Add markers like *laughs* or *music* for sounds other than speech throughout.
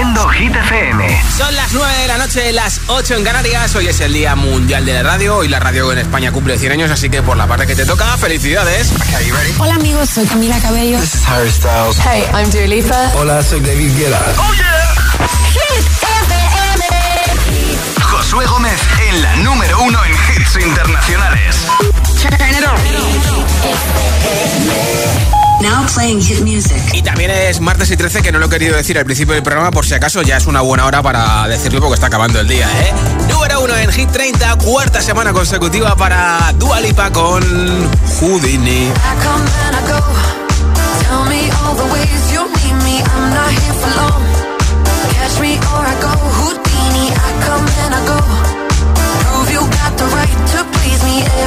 Haciendo Hit FM. Son las 9 de la noche, las 8 en Canarias. Hoy es el Día Mundial de la Radio. Hoy la radio en España cumple 100 años, así que por la parte que te toca, felicidades. Hola amigos, soy Camila Cabello. This is Harry Styles. Hey, I'm Dua Lipa. Hola, soy David Guetta. ¡Oh, yeah! Hit FM. Josué Gómez en la número uno en hits internacionales. Now playing hit music. Y también es martes y 13, que no lo he querido decir al principio del programa, por si acaso ya es una buena hora para decirlo porque está acabando el día, ¿eh? Número uno en Hit 30, cuarta semana consecutiva para Dua Lipa con Houdini.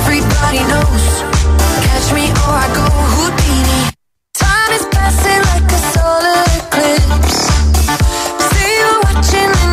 Everybody knows. Eclipse. See you watching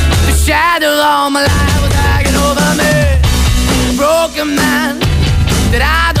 Shadow all my life was hanging over me. Broken man that I.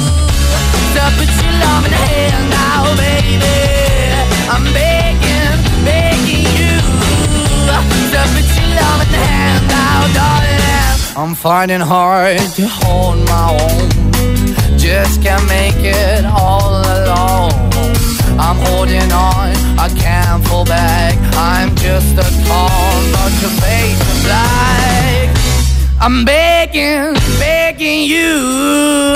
put your love in the now, baby. I'm begging, begging you put your love in the now, darling. I'm finding hard to hold my own. Just can't make it all alone. I'm holding on, I can't fall back. I'm just a call, not fake the black. I'm begging, begging you,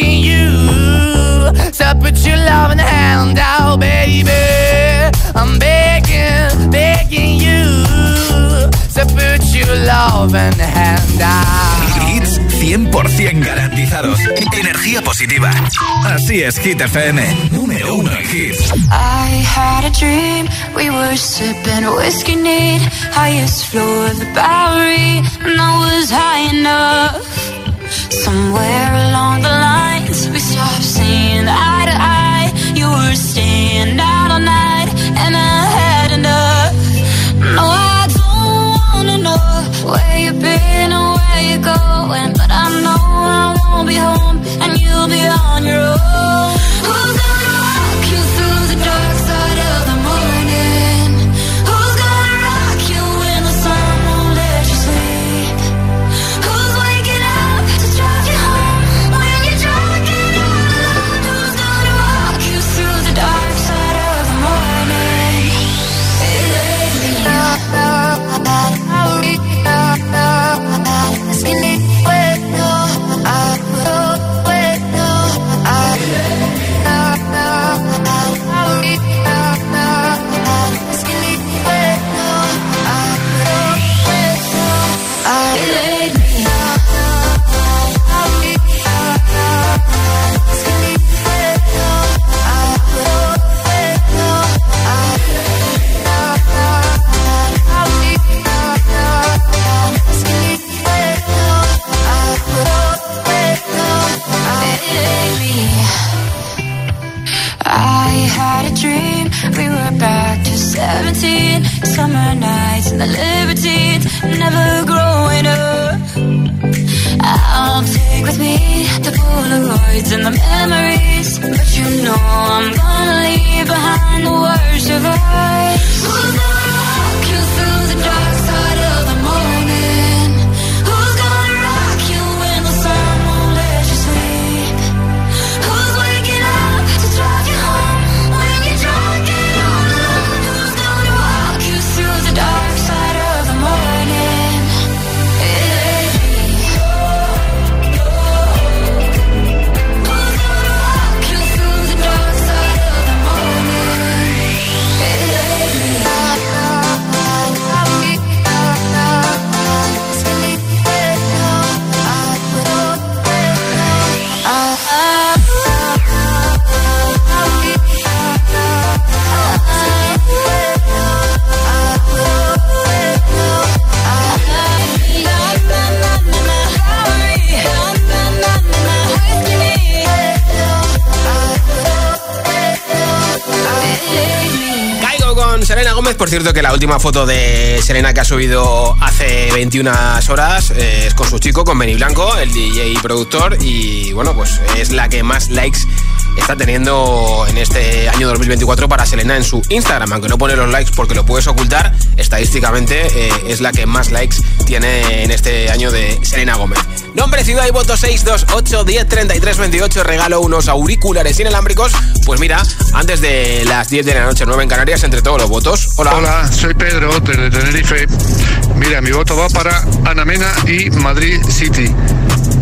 you to put your loving hand out, baby. I'm begging, begging you to put your loving hand out. Hits 100% garantizados. Energía positiva. Así es, Hit FM. Número uno en hits. I had a dream, we were sipping whiskey neat, highest floor of the Bowery, and I was high enough. Somewhere along the lines, we stopped seeing eye to eye. You were staying out all night, and I had enough. No, I don't wanna know where you've been or where you're going, but I know I won't be home, and you'll be on your own. Gómez. Por cierto, que la última foto de Selena que ha subido hace 21 horas eh, es con su chico, con Benny Blanco, el DJ y productor. Y bueno, pues es la que más likes está teniendo en este año 2024 para Selena en su Instagram. Aunque no pone los likes porque lo puedes ocultar, estadísticamente eh, es la que más likes tiene en este año de Selena Gómez. Nombre, ciudad y voto 628 10 33 28. Regalo unos auriculares inalámbricos. Pues mira, antes de las 10 de la noche, 9 en Canarias, entre todos los votos. Hola. Hola, soy Pedro desde Tenerife. Mira, mi voto va para Anamena y Madrid City.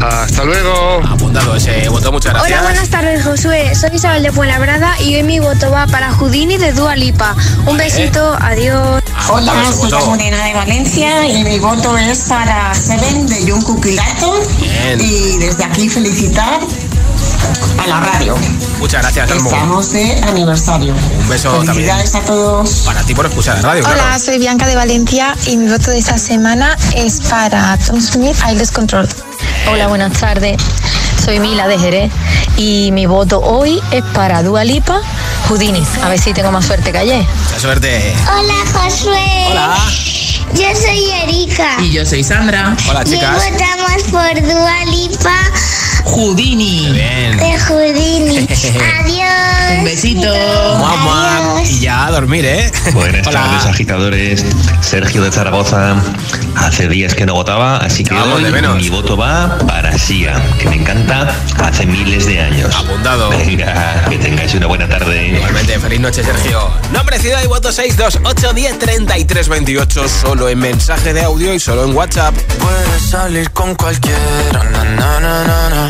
Hasta luego. Apuntado ese voto, muchas gracias. Hola, buenas tardes, Josué. Soy Isabel de Fuenlabrada y hoy mi voto va para Houdini de Dua Lipa. Un besito, adiós. Hola, soy la Morena de Valencia y mi voto es para Seven de Jungkook y desde aquí felicitar a la radio. Muchas gracias, Almo. Estamos de aniversario. Un beso también. Felicidades a todos. Para ti por escuchar la radio, Hola, claro. soy Bianca de Valencia y mi voto de esta semana es para Tom Smith, I Lose Control. Hola, buenas tardes. Soy Mila de Jerez y mi voto hoy es para Dua Lipa, Houdini. A ver si tengo más suerte que ayer. Mucha suerte. Hola Josué. Hola. Yo soy Erika. Y yo soy Sandra. Hola, Y chicas. votamos por Dua Lipa Houdini. Bien. de Houdini. *laughs* Adiós. Un besito. Adiós. Y ya a dormir, ¿eh? Buenas *laughs* Hola. tardes, agitadores. Sergio de Zaragoza. Hace días que no votaba, así que hoy de menos. mi voto va para Sia, que me encanta hace miles de años. Apuntado. Venga, que tengáis una buena tarde. Igualmente, feliz noche, Sergio. Nombre, ciudad y voto 628 10 33 28. Solo en mensaje de audio y solo en WhatsApp. Puedes salir con cualquiera, na, na, na, na, na.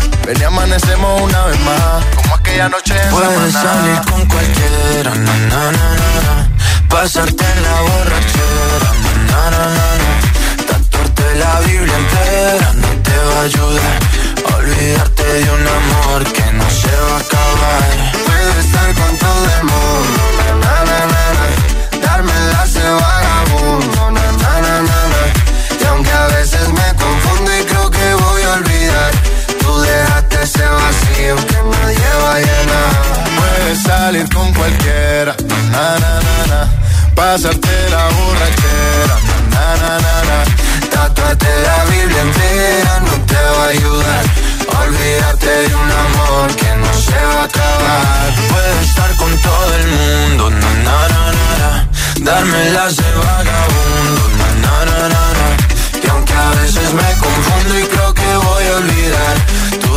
Ven y amanecemos una vez más, como aquella noche en Puedes salir con cualquiera, na, na, na, na, na. Pasarte en la borrachera, na, na, na, na, na. Tatuarte la Biblia entera no te va a ayudar olvidarte de un amor que no se va a acabar. Puedes estar con todo el mundo, salir con cualquiera, na, na, na, na. pasarte la borrachera, na, na, na, na. tatuarte la Biblia entera no te va a ayudar. a Olvidarte de un amor que no se va a acabar. Puedes estar con todo el mundo, na, na, na, na, na. darme las de vagabundo, na, na, na, na, na. y aunque a veces me confundo y creo que voy a olvidar,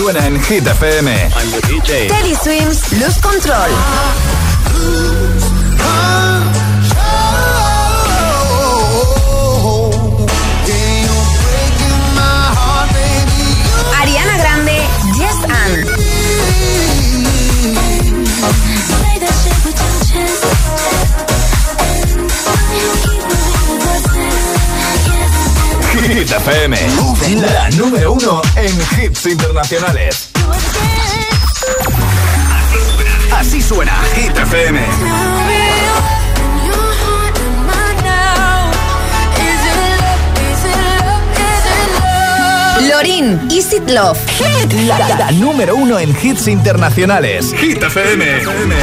Suena en Hit FM. I'm the DJ. Teddy Swims, Luz Control. Hit FM, la número uno en hits internacionales. Así suena Hit FM. Lorin, Is It Love. Hit. La, la, número uno en hits internacionales. Hit FM. FM.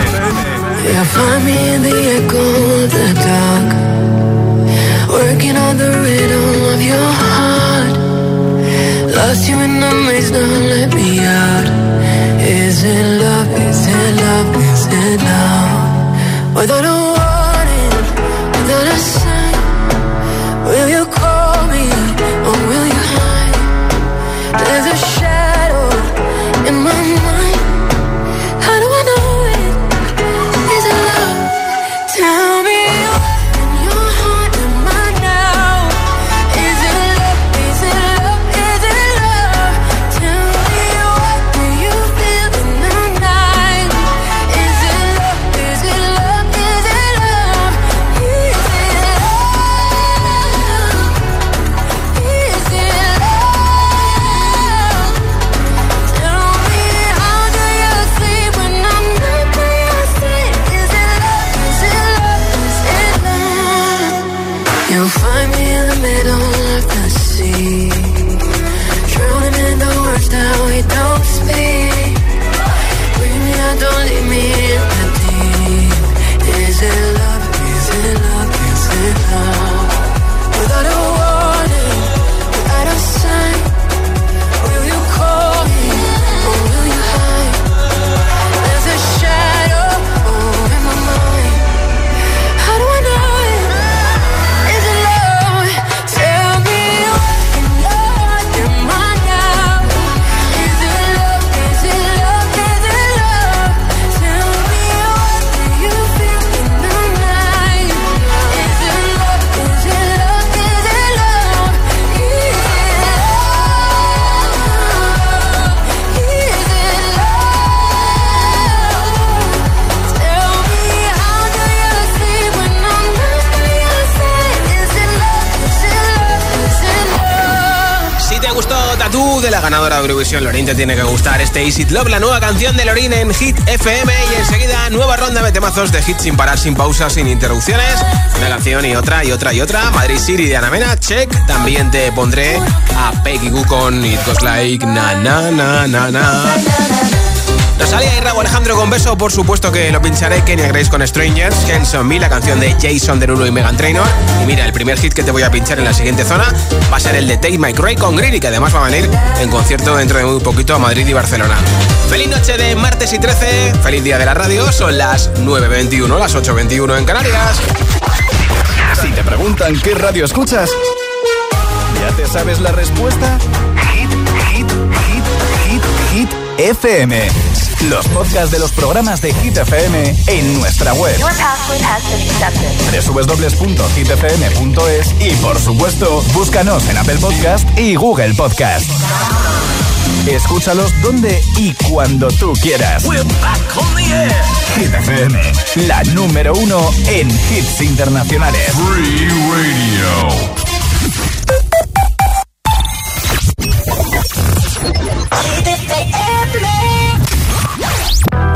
Working on the rhythm of your heart. Lost you in the maze, Don't let me out. Is it love? Is it love? Is it love? Without a warning, without a sign, will you? De la ganadora de Eurovisión. Lorin te tiene que gustar este Easy Love, la nueva canción de Lorin en Hit FM. Y enseguida, nueva ronda de temazos de hits sin parar, sin pausas, sin interrupciones. Una canción y otra y otra y otra. Madrid City de Ana Mena, check. También te pondré a Peggy Goo con It Goes Like Na Na Na Na Na. Rosalía y Raúl Alejandro con beso, por supuesto que lo pincharé. Kenya Grace con Strangers, Henson Me, la canción de Jason Derulo y Megan Trainor. Y mira, el primer hit que te voy a pinchar en la siguiente zona va a ser el de Take My Cray con Greedy, que además va a venir en concierto dentro de muy poquito a Madrid y Barcelona. Feliz noche de martes y 13, feliz día de la radio, son las 9.21, las 8.21 en Canarias. Si te preguntan qué radio escuchas, ¿ya te sabes la respuesta? Hit, hit, hit, hit, hit, FM. Los podcasts de los programas de Hit FM en nuestra web. www.hitfm.es y por supuesto, búscanos en Apple Podcast y Google Podcast. Escúchalos donde y cuando tú quieras. Hit FM, la número uno en hits internacionales. Free Radio.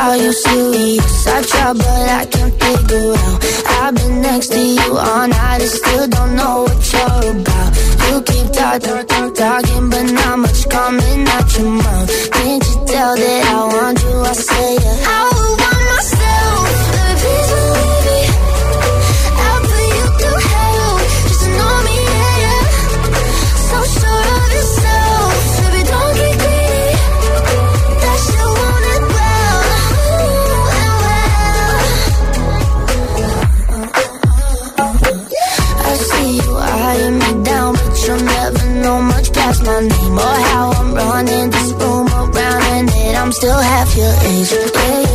Are you serious? I try, but I can't figure out. I've been next to you all night and still don't know what you're about. You keep talking, talking, talking, but not much coming out your mouth. Can't you tell that I want you? I say, yeah. I want myself. Running this room around and it. I'm still half your age. Yeah,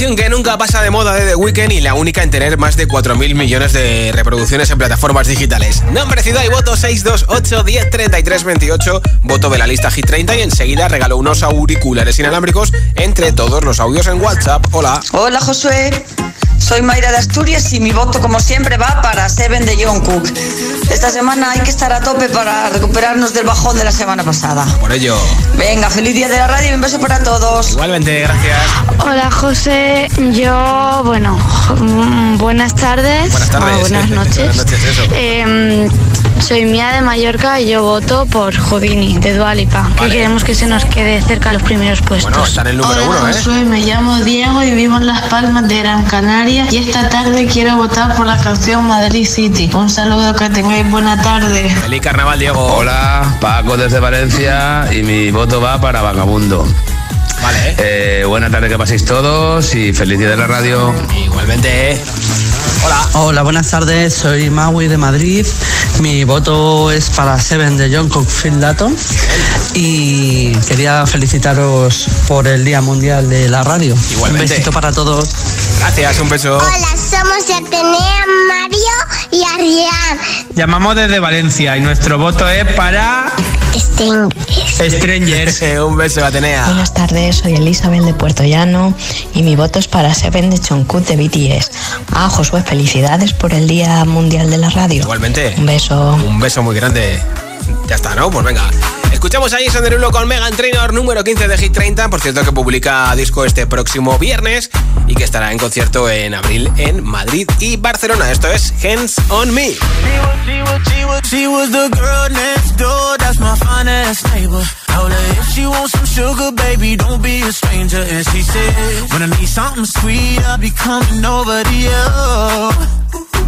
que nunca pasa de moda de The Weeknd y la única en tener más de 4.000 millones de reproducciones en plataformas digitales. Nombre, ciudad y voto 628 10 33 28. Voto de la lista Hit 30 y enseguida regalo unos auriculares inalámbricos entre todos los audios en WhatsApp. Hola. Hola Josué, soy Mayra de Asturias y mi voto como siempre va para Seven de John Cook. Esta semana hay que estar a tope para recuperarnos del bajón de la semana pasada. Por ello. Venga, feliz día de la radio y un beso para todos. Igualmente, gracias. Hola José, yo, bueno, mm, buenas tardes. Buenas tardes. o buenas *laughs* noches. Buenas noches, eso. Eh, soy Mía de Mallorca y yo voto por Houdini de Dualipa, que Vale. queremos que se nos quede cerca los primeros puestos. Bueno, el número uno, ¿eh? Josué, me llamo Diego y vivo en Las Palmas de Gran Canaria y esta tarde quiero votar por la canción Madrid City. Un saludo, que tengáis buena tarde. Feliz carnaval, Diego. Hola, Paco desde Valencia y mi voto va para Vagabundo. Vale. Eh, buena tarde que paséis todos y feliz día de la radio. Igualmente. Hola. Hola, buenas tardes. Soy Maui de Madrid. Mi voto es para Seven de John Cockfield Latton. Y quería felicitaros por el Día Mundial de la Radio. Igualmente. Un besito para todos. Gracias, un beso. Hola, somos Atenea, Mario y Arrián. Llamamos desde Valencia y nuestro voto es para Strangers. *laughs* un beso, Atenea. Buenas tardes, soy Elizabeth de Puerto Llano y mi voto es para Seven de Jungkook de BTS. Ah, Josué, felicidades por el Día Mundial de la Radio. Igualmente. Un beso. Un beso muy grande. Ya está, ¿no? Pues venga. Escuchamos a Jason Derulo con Megan Trainor número 15 de Hit 30. Por cierto, que publica disco este próximo viernes y que estará en concierto en abril en Madrid y Barcelona. Esto es Hands on Me.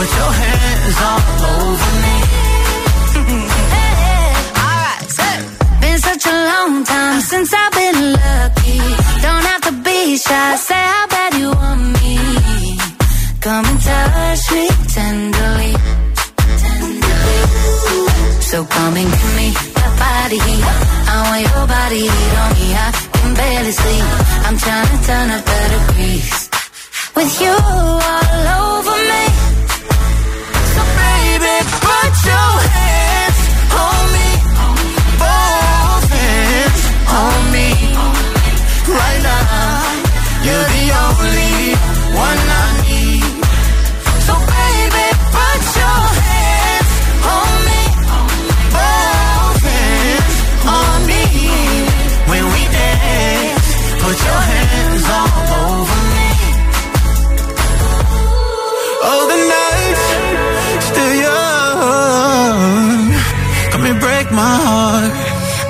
put your hands all over me. *laughs* Been such a long time since I've been lucky. Don't have to be shy, say how bad you want me. Come and touch me tenderly. So come and give me that body. I want your body on me. I can barely sleep. I'm trying to turn up better grease. With you all over me. Put your hands on me. Both hands on me. Right now, you're the only one I.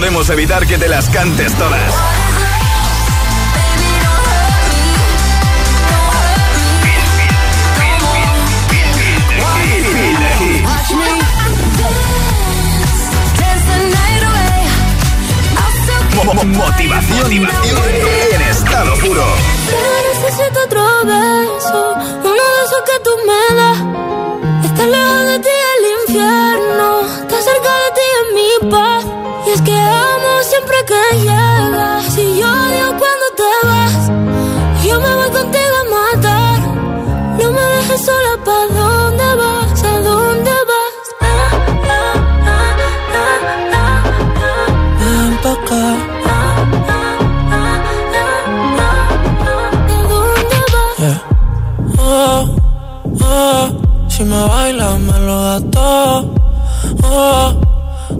Podemos evitar que te las cantes todas. Watch me dance the night away. I'll still Mo- mo- Motivación en estado puro.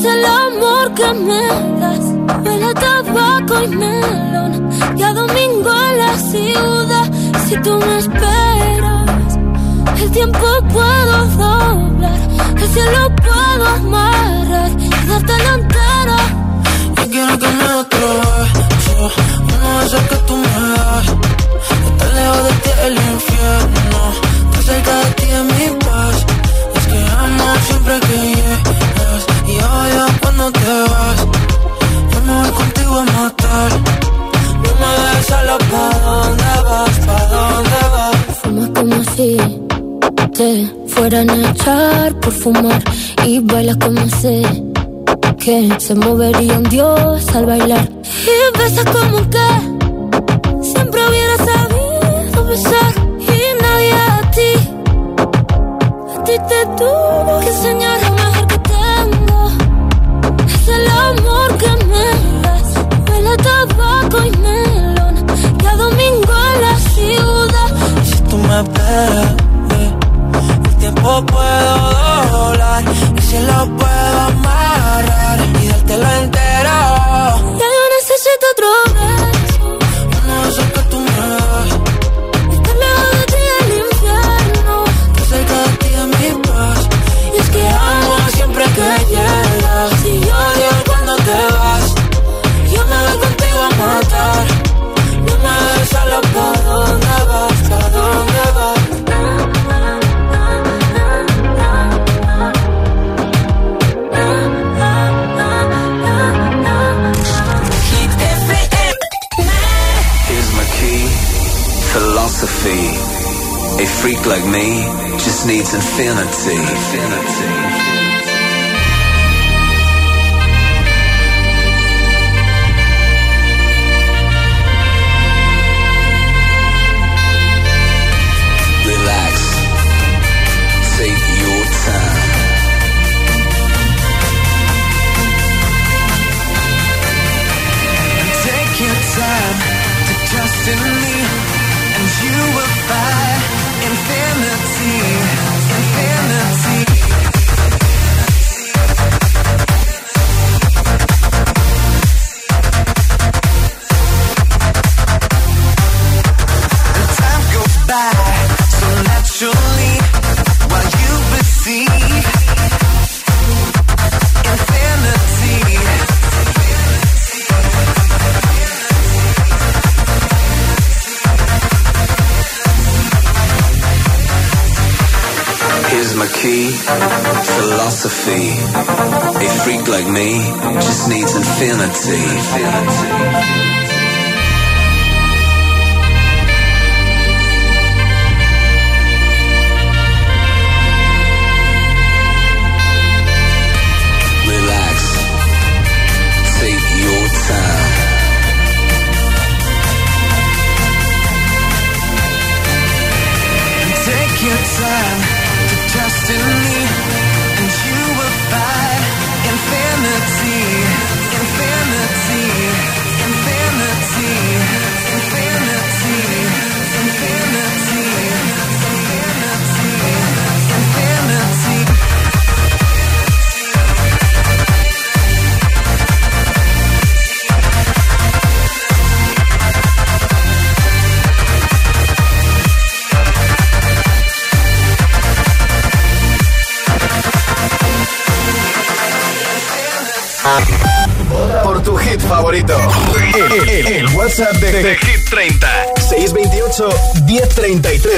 es el amor que me das. Huele tabaco y melón. Y a domingo en la tú me esperas. El tiempo puedo doblar, el cielo puedo amarrar y darte entera. Yo quiero que me otro beso, uno de esos que tú me das. Estar lejos de ti el infierno, estar cerca de ti es mi siempre que llegas y odio cuando te vas. Yo me voy contigo a matar. No me dejes solo, ¿pa' dónde vas? ¿Pa' dónde vas? Fumas como si te fueran a echar por fumar y bailas como sé que se movería un dios al bailar. Y besas como que siempre hubiera sabido besar ti te tuvo que enseñar lo mejor que tengo. Es el amor que me das, huele a tabaco y melón, y a domingo en la ciudad. Si tú me esperas, eh, el tiempo puedo doblar y si lo puedo amarrar y dártelo entero. Ya yo necesito otro beso, infinity. infinity.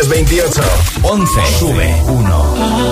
1033 28. 11. Sube 1.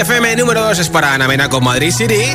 Hit 30 en Hit FM número 2 es para Ana Mena con Madrid City.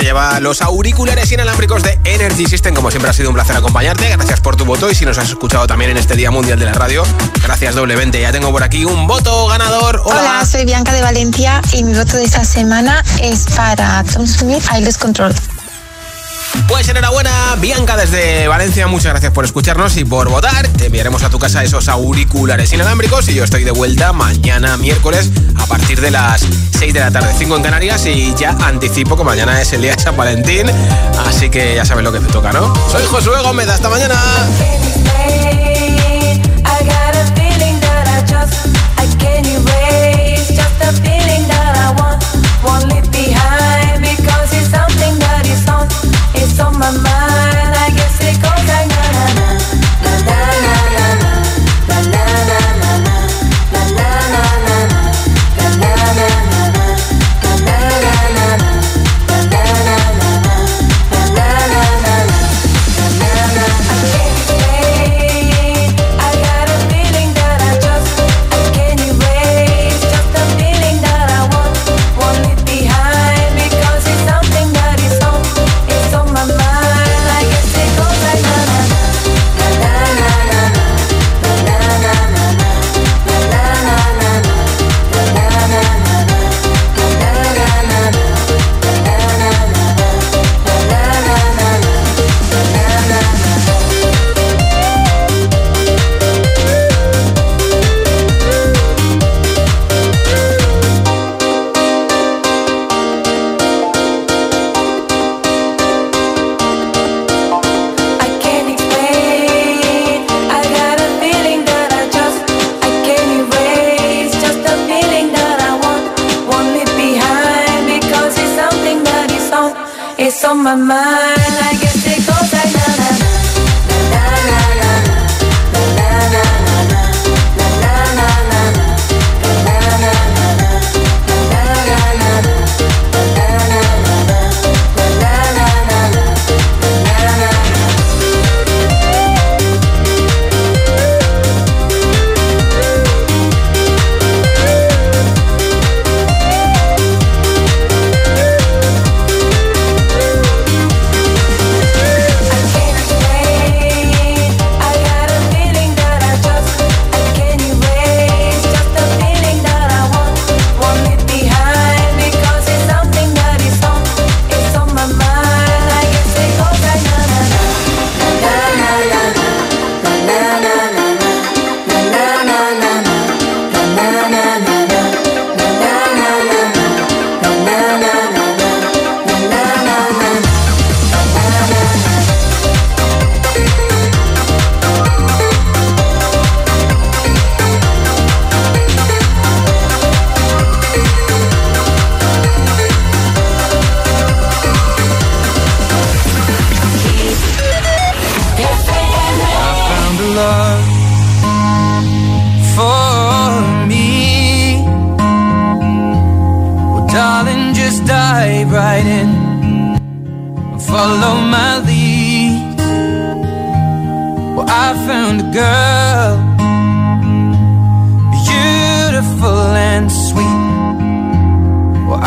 Se lleva los auriculares inalámbricos de Energy System. Como siempre ha sido un placer acompañarte. Gracias por tu voto y si nos has escuchado también en este Día Mundial de la Radio, gracias doblemente. Ya tengo por aquí un voto ganador. Hola. Soy Bianca de Valencia y mi voto de esta semana es para Tom Smith, I Control. Pues enhorabuena, Bianca desde Valencia. Muchas gracias por escucharnos y por votar. Te enviaremos a tu casa esos auriculares inalámbricos y yo estoy de vuelta mañana miércoles a partir de las 6 de la tarde, 5 en Canarias y ya anticipo que mañana es el día de San Valentín, así que ya sabes lo que te toca, ¿no? Soy Josué Gómez, hasta mañana. My mind on my mind.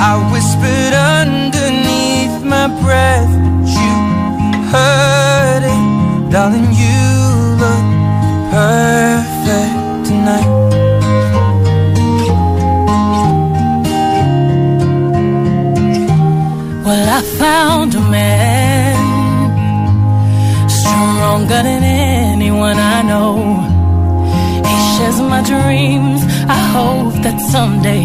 I whispered underneath my breath, but you heard it, darling. You look perfect tonight. Well, I found a man stronger than anyone I know. He shares my dreams. I hope that someday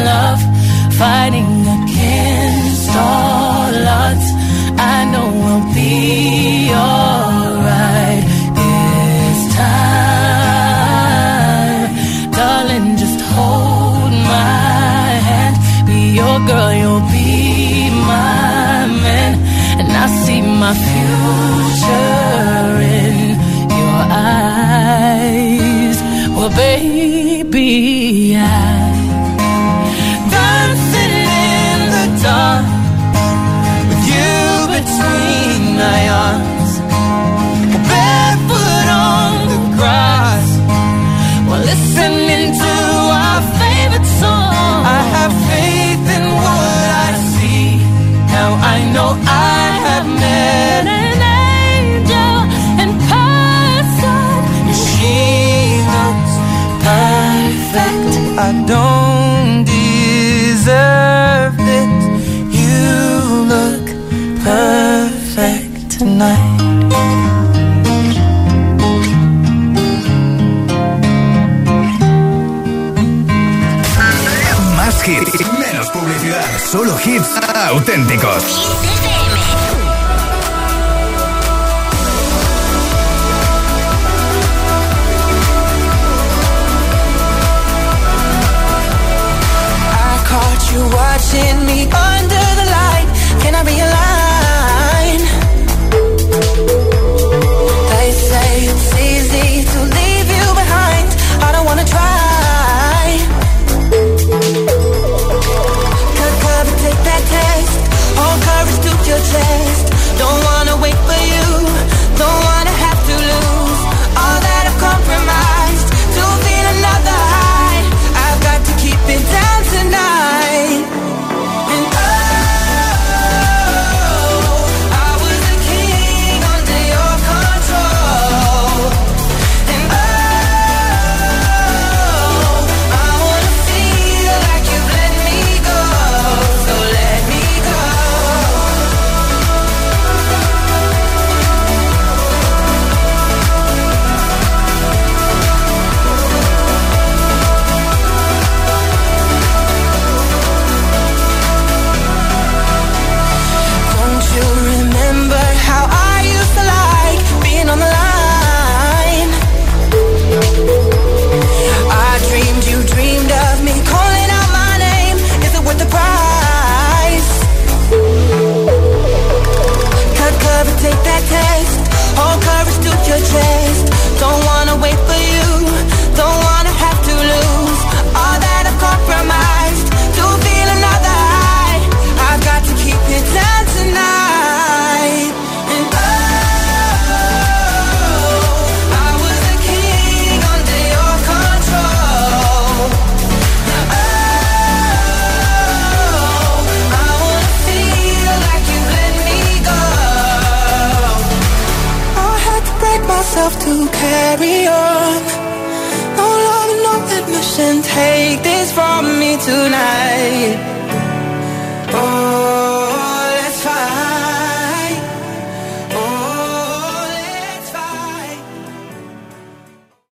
hits auténticos.